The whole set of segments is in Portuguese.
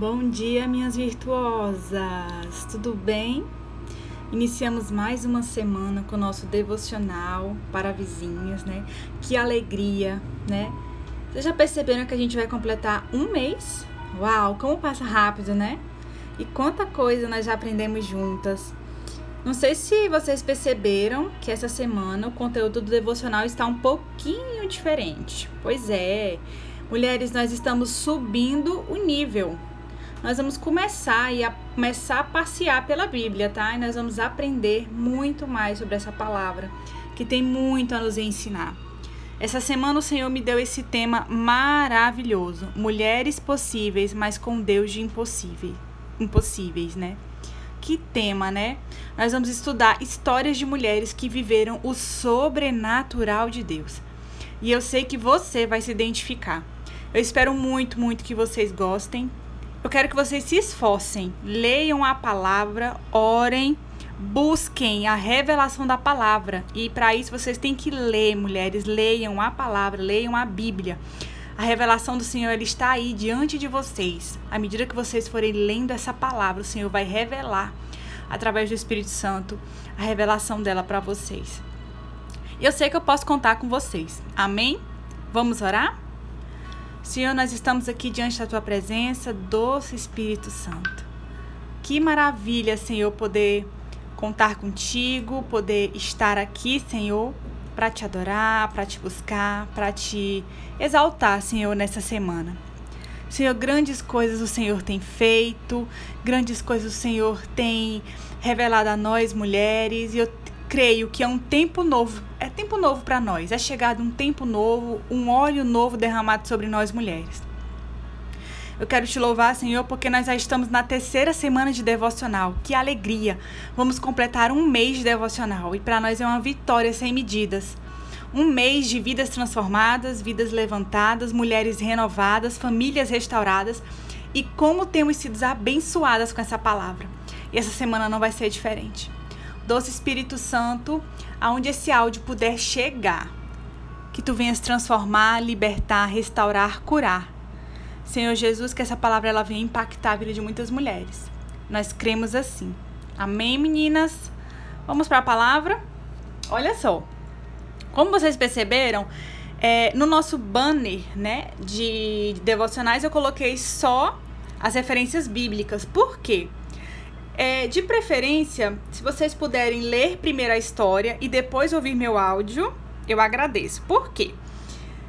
Bom dia, minhas virtuosas! Tudo bem? Iniciamos mais uma semana com o nosso devocional para vizinhos, né? Que alegria, né? Vocês já perceberam que a gente vai completar um mês? Uau, como passa rápido, né? E quanta coisa nós já aprendemos juntas. Não sei se vocês perceberam que essa semana o conteúdo do devocional está um pouquinho diferente. Pois é, mulheres, nós estamos subindo o nível nós vamos começar e a, começar a passear pela Bíblia, tá? E nós vamos aprender muito mais sobre essa palavra, que tem muito a nos ensinar. Essa semana o Senhor me deu esse tema maravilhoso: mulheres possíveis, mas com Deus de impossíveis, impossíveis, né? Que tema, né? Nós vamos estudar histórias de mulheres que viveram o sobrenatural de Deus. E eu sei que você vai se identificar. Eu espero muito, muito que vocês gostem. Eu quero que vocês se esforcem, leiam a palavra, orem, busquem a revelação da palavra. E para isso vocês têm que ler, mulheres, leiam a palavra, leiam a Bíblia. A revelação do Senhor ele está aí diante de vocês. À medida que vocês forem lendo essa palavra, o Senhor vai revelar através do Espírito Santo a revelação dela para vocês. Eu sei que eu posso contar com vocês. Amém? Vamos orar? Senhor, nós estamos aqui diante da tua presença, doce Espírito Santo. Que maravilha, Senhor, poder contar contigo, poder estar aqui, Senhor, para te adorar, para te buscar, para te exaltar, Senhor, nessa semana. Senhor, grandes coisas o Senhor tem feito, grandes coisas o Senhor tem revelado a nós, mulheres, e eu creio que é um tempo novo, é tempo novo para nós, é chegado um tempo novo, um óleo novo derramado sobre nós mulheres. Eu quero te louvar, Senhor, porque nós já estamos na terceira semana de devocional. Que alegria! Vamos completar um mês de devocional e para nós é uma vitória sem medidas. Um mês de vidas transformadas, vidas levantadas, mulheres renovadas, famílias restauradas e como temos sido abençoadas com essa palavra. E essa semana não vai ser diferente doce Espírito Santo, aonde esse áudio puder chegar. Que tu venhas transformar, libertar, restaurar, curar. Senhor Jesus, que essa palavra ela venha impactar a vida de muitas mulheres. Nós cremos assim. Amém, meninas? Vamos para a palavra? Olha só. Como vocês perceberam, é, no nosso banner né, de, de devocionais eu coloquei só as referências bíblicas. Por quê? É, de preferência, se vocês puderem ler primeiro a história e depois ouvir meu áudio, eu agradeço. Por quê?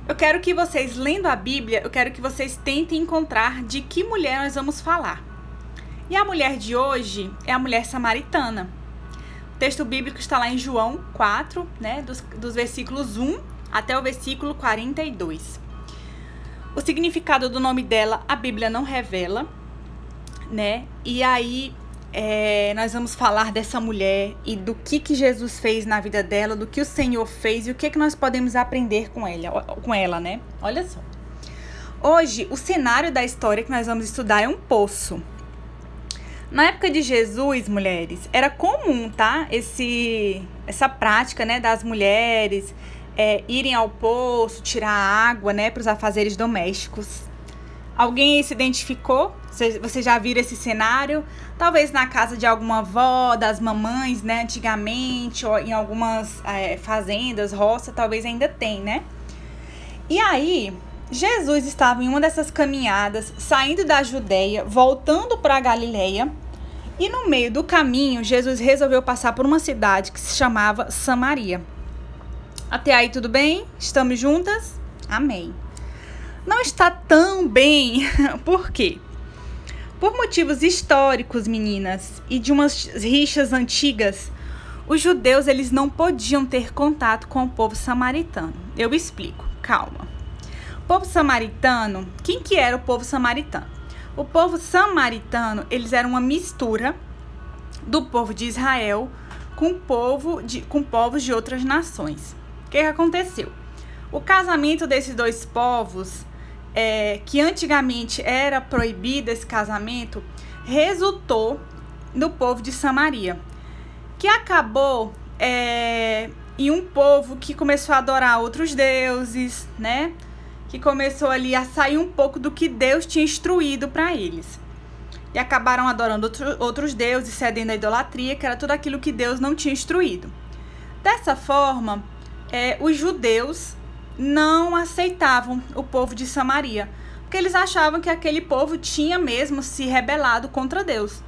Eu quero que vocês, lendo a Bíblia, eu quero que vocês tentem encontrar de que mulher nós vamos falar. E a mulher de hoje é a mulher samaritana. O texto bíblico está lá em João 4, né, dos, dos versículos 1 até o versículo 42. O significado do nome dela, a Bíblia não revela, né? E aí é, nós vamos falar dessa mulher e do que, que Jesus fez na vida dela, do que o Senhor fez e o que, que nós podemos aprender com ela, com ela, né? Olha só. Hoje, o cenário da história que nós vamos estudar é um poço. Na época de Jesus, mulheres, era comum, tá? Esse, essa prática, né, das mulheres é, irem ao poço, tirar água, né, para os afazeres domésticos. Alguém se identificou? Você já viram esse cenário? Talvez na casa de alguma avó, das mamães, né? Antigamente, ou em algumas é, fazendas, roça, talvez ainda tem, né? E aí, Jesus estava em uma dessas caminhadas, saindo da Judéia, voltando para a Galileia. E no meio do caminho, Jesus resolveu passar por uma cidade que se chamava Samaria. Até aí, tudo bem? Estamos juntas? Amém não está tão bem. Por quê? Por motivos históricos, meninas, e de umas rixas antigas, os judeus eles não podiam ter contato com o povo samaritano. Eu explico, calma. O povo samaritano, quem que era o povo samaritano? O povo samaritano, eles eram uma mistura do povo de Israel com povo de, com povos de outras nações. O que, que aconteceu? O casamento desses dois povos é, que antigamente era proibido esse casamento, resultou no povo de Samaria, que acabou é, em um povo que começou a adorar outros deuses, né? Que começou ali a sair um pouco do que Deus tinha instruído para eles. e acabaram adorando outro, outros deuses, cedendo à idolatria, que era tudo aquilo que Deus não tinha instruído. Dessa forma, é, os judeus não aceitavam o povo de Samaria, porque eles achavam que aquele povo tinha mesmo se rebelado contra Deus.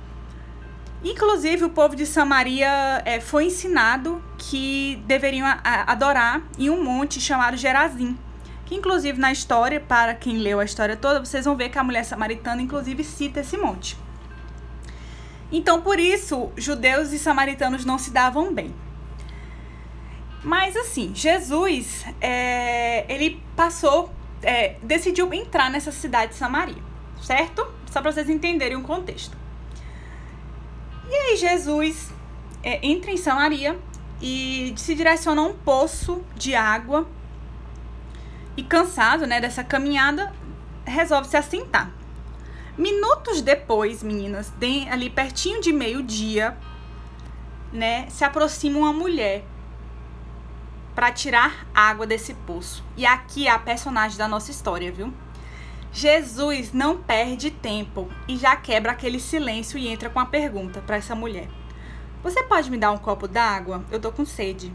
Inclusive, o povo de Samaria é, foi ensinado que deveriam adorar em um monte chamado Gerazim. Que, inclusive, na história, para quem leu a história toda, vocês vão ver que a mulher samaritana, inclusive, cita esse monte. Então, por isso, judeus e samaritanos não se davam bem. Mas, assim, Jesus, é, ele passou, é, decidiu entrar nessa cidade de Samaria, certo? Só para vocês entenderem o contexto. E aí Jesus é, entra em Samaria e se direciona a um poço de água e cansado, né, dessa caminhada, resolve se assentar. Minutos depois, meninas, ali pertinho de meio-dia, né, se aproxima uma mulher para tirar água desse poço. E aqui é a personagem da nossa história, viu? Jesus não perde tempo e já quebra aquele silêncio e entra com a pergunta para essa mulher: Você pode me dar um copo d'água? Eu tô com sede.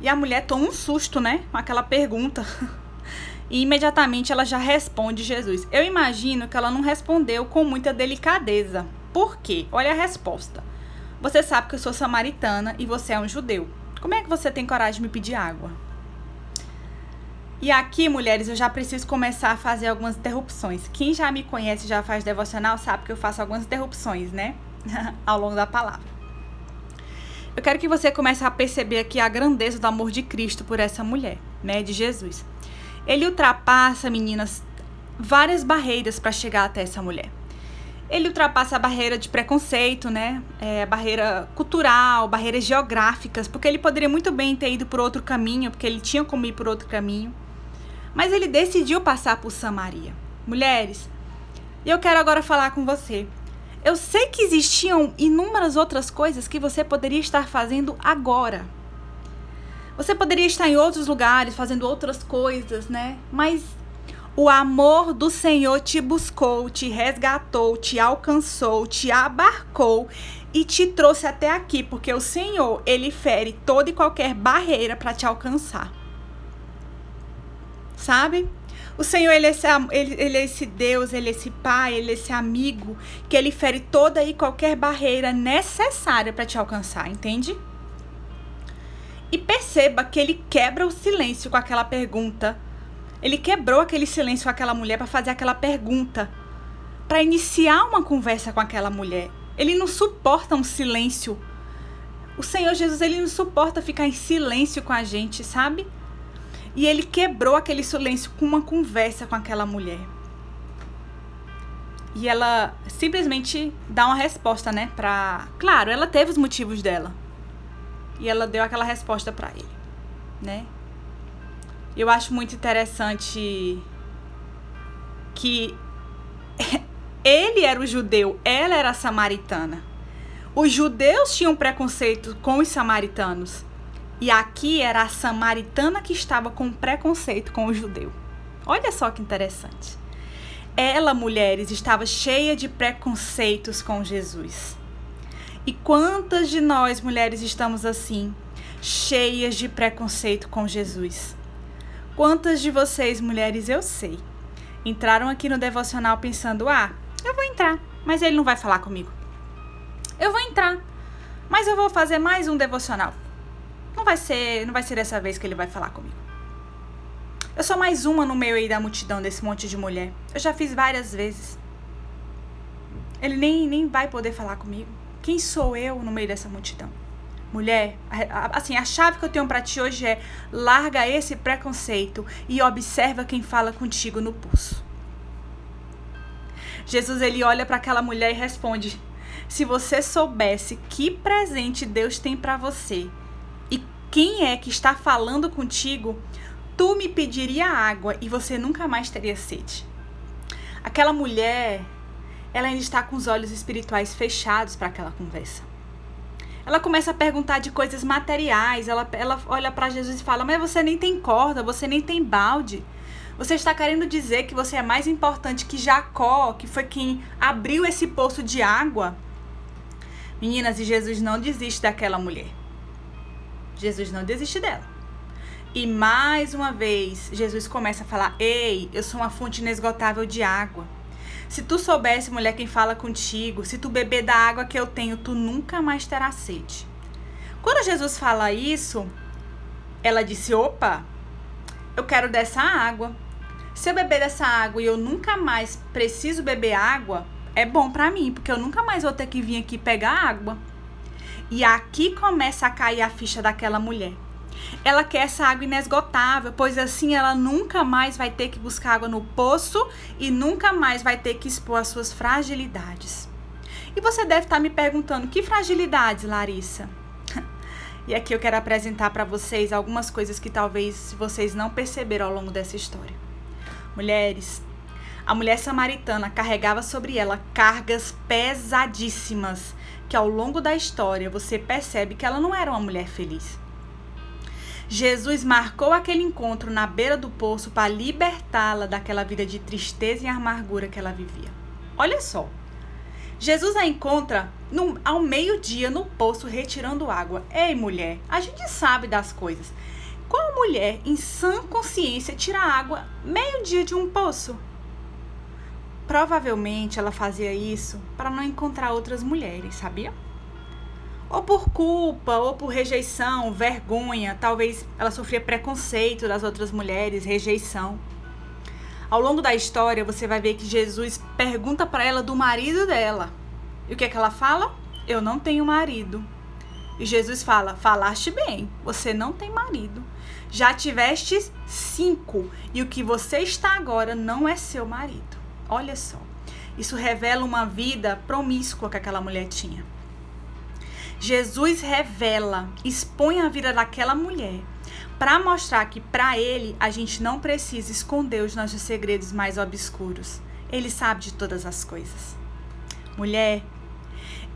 E a mulher toma um susto, né? Com aquela pergunta. E imediatamente ela já responde Jesus. Eu imagino que ela não respondeu com muita delicadeza. Por quê? Olha a resposta. Você sabe que eu sou samaritana e você é um judeu. Como é que você tem coragem de me pedir água? E aqui, mulheres, eu já preciso começar a fazer algumas interrupções. Quem já me conhece, já faz devocional, sabe que eu faço algumas interrupções, né? Ao longo da palavra. Eu quero que você comece a perceber aqui a grandeza do amor de Cristo por essa mulher, né? De Jesus. Ele ultrapassa, meninas, várias barreiras para chegar até essa mulher. Ele ultrapassa a barreira de preconceito, né? É, barreira cultural, barreiras geográficas, porque ele poderia muito bem ter ido por outro caminho, porque ele tinha como ir por outro caminho. Mas ele decidiu passar por Samaria. Mulheres, eu quero agora falar com você. Eu sei que existiam inúmeras outras coisas que você poderia estar fazendo agora. Você poderia estar em outros lugares fazendo outras coisas, né? Mas o amor do Senhor te buscou, te resgatou, te alcançou, te abarcou e te trouxe até aqui, porque o Senhor, ele fere toda e qualquer barreira para te alcançar sabe? O Senhor, ele é, esse, ele, ele é esse Deus, ele é esse Pai, ele é esse amigo que ele fere toda e qualquer barreira necessária para te alcançar, entende? E perceba que ele quebra o silêncio com aquela pergunta. Ele quebrou aquele silêncio com aquela mulher para fazer aquela pergunta, para iniciar uma conversa com aquela mulher. Ele não suporta um silêncio. O Senhor Jesus, ele não suporta ficar em silêncio com a gente, sabe? E ele quebrou aquele silêncio com uma conversa com aquela mulher. E ela simplesmente dá uma resposta, né, pra... Claro, ela teve os motivos dela. E ela deu aquela resposta para ele, né? Eu acho muito interessante que ele era o judeu, ela era a samaritana. Os judeus tinham preconceito com os samaritanos. E aqui era a samaritana que estava com preconceito com o judeu. Olha só que interessante. Ela, mulheres, estava cheia de preconceitos com Jesus. E quantas de nós, mulheres, estamos assim, cheias de preconceito com Jesus? Quantas de vocês, mulheres, eu sei, entraram aqui no devocional pensando: ah, eu vou entrar, mas ele não vai falar comigo. Eu vou entrar, mas eu vou fazer mais um devocional. Não vai ser, não vai ser dessa vez que ele vai falar comigo. Eu sou mais uma no meio aí da multidão desse monte de mulher. Eu já fiz várias vezes. Ele nem, nem vai poder falar comigo. Quem sou eu no meio dessa multidão? Mulher, assim, a chave que eu tenho para ti hoje é larga esse preconceito e observa quem fala contigo no pulso. Jesus ele olha para aquela mulher e responde: Se você soubesse que presente Deus tem para você, quem é que está falando contigo, tu me pediria água e você nunca mais teria sede. Aquela mulher, ela ainda está com os olhos espirituais fechados para aquela conversa. Ela começa a perguntar de coisas materiais. Ela, ela olha para Jesus e fala: Mas você nem tem corda, você nem tem balde. Você está querendo dizer que você é mais importante que Jacó, que foi quem abriu esse poço de água? Meninas, e Jesus não desiste daquela mulher. Jesus não desiste dela. E mais uma vez, Jesus começa a falar: Ei, eu sou uma fonte inesgotável de água. Se tu soubesse, mulher, quem fala contigo, se tu beber da água que eu tenho, tu nunca mais terás sede. Quando Jesus fala isso, ela disse: Opa, eu quero dessa água. Se eu beber dessa água e eu nunca mais preciso beber água, é bom para mim, porque eu nunca mais vou ter que vir aqui pegar água. E aqui começa a cair a ficha daquela mulher. Ela quer essa água inesgotável, pois assim ela nunca mais vai ter que buscar água no poço e nunca mais vai ter que expor as suas fragilidades. E você deve estar me perguntando: que fragilidades, Larissa? E aqui eu quero apresentar para vocês algumas coisas que talvez vocês não perceberam ao longo dessa história. Mulheres, a mulher samaritana carregava sobre ela cargas pesadíssimas, que ao longo da história você percebe que ela não era uma mulher feliz. Jesus marcou aquele encontro na beira do poço para libertá-la daquela vida de tristeza e amargura que ela vivia. Olha só, Jesus a encontra no, ao meio-dia no poço retirando água. Ei, mulher, a gente sabe das coisas. Qual mulher em sã consciência tira água meio-dia de um poço? Provavelmente ela fazia isso para não encontrar outras mulheres, sabia? Ou por culpa, ou por rejeição, vergonha, talvez ela sofria preconceito das outras mulheres, rejeição. Ao longo da história, você vai ver que Jesus pergunta para ela do marido dela. E o que é que ela fala? Eu não tenho marido. E Jesus fala: Falaste bem, você não tem marido. Já tiveste cinco, e o que você está agora não é seu marido. Olha só. Isso revela uma vida promíscua que aquela mulher tinha. Jesus revela, expõe a vida daquela mulher para mostrar que para ele a gente não precisa esconder os nossos segredos mais obscuros. Ele sabe de todas as coisas. Mulher,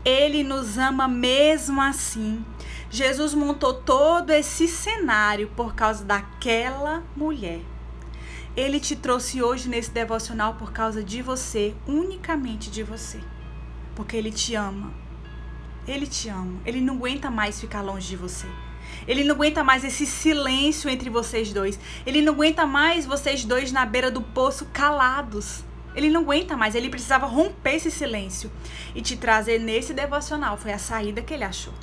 ele nos ama mesmo assim. Jesus montou todo esse cenário por causa daquela mulher. Ele te trouxe hoje nesse devocional por causa de você, unicamente de você. Porque ele te ama. Ele te ama. Ele não aguenta mais ficar longe de você. Ele não aguenta mais esse silêncio entre vocês dois. Ele não aguenta mais vocês dois na beira do poço calados. Ele não aguenta mais, ele precisava romper esse silêncio e te trazer nesse devocional. Foi a saída que ele achou.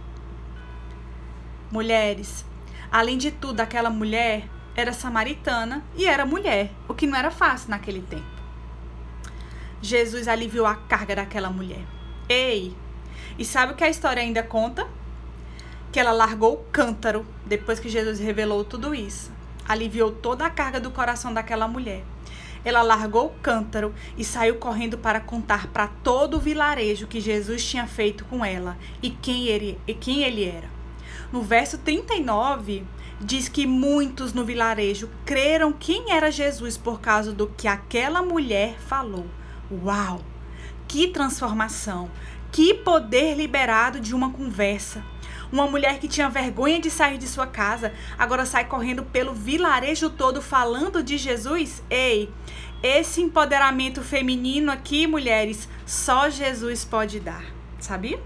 Mulheres, além de tudo, aquela mulher era samaritana e era mulher, o que não era fácil naquele tempo. Jesus aliviou a carga daquela mulher. Ei, e sabe o que a história ainda conta? que ela largou o cântaro depois que Jesus revelou tudo isso. Aliviou toda a carga do coração daquela mulher. Ela largou o cântaro e saiu correndo para contar para todo o vilarejo que Jesus tinha feito com ela e quem ele, e quem ele era. No verso 39, diz que muitos no vilarejo creram quem era Jesus por causa do que aquela mulher falou. Uau! Que transformação! Que poder liberado de uma conversa! Uma mulher que tinha vergonha de sair de sua casa, agora sai correndo pelo vilarejo todo falando de Jesus? Ei, esse empoderamento feminino aqui, mulheres, só Jesus pode dar. Sabia?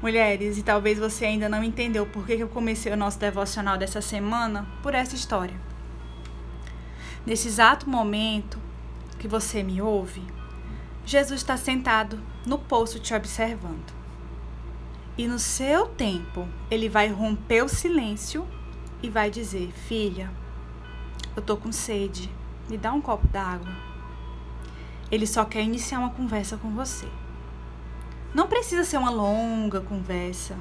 Mulheres, e talvez você ainda não entendeu por que eu comecei o nosso devocional dessa semana por essa história. Nesse exato momento que você me ouve, Jesus está sentado no poço te observando. E no seu tempo, ele vai romper o silêncio e vai dizer: Filha, eu tô com sede, me dá um copo d'água. Ele só quer iniciar uma conversa com você. Não precisa ser uma longa conversa.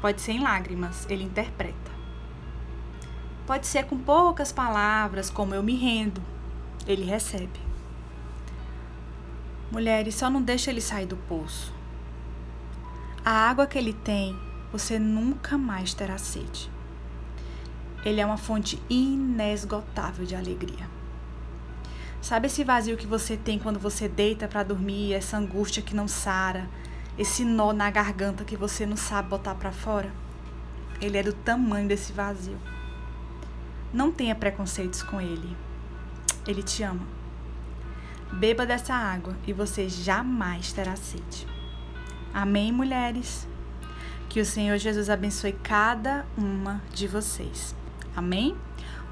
Pode ser em lágrimas, ele interpreta. Pode ser com poucas palavras, como eu me rendo. Ele recebe. Mulheres, só não deixa ele sair do poço. A água que ele tem, você nunca mais terá sede. Ele é uma fonte inesgotável de alegria. Sabe esse vazio que você tem quando você deita para dormir, essa angústia que não sara, esse nó na garganta que você não sabe botar para fora? Ele é do tamanho desse vazio. Não tenha preconceitos com ele. Ele te ama. Beba dessa água e você jamais terá sede. Amém, mulheres? Que o Senhor Jesus abençoe cada uma de vocês. Amém?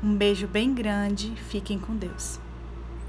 Um beijo bem grande. Fiquem com Deus.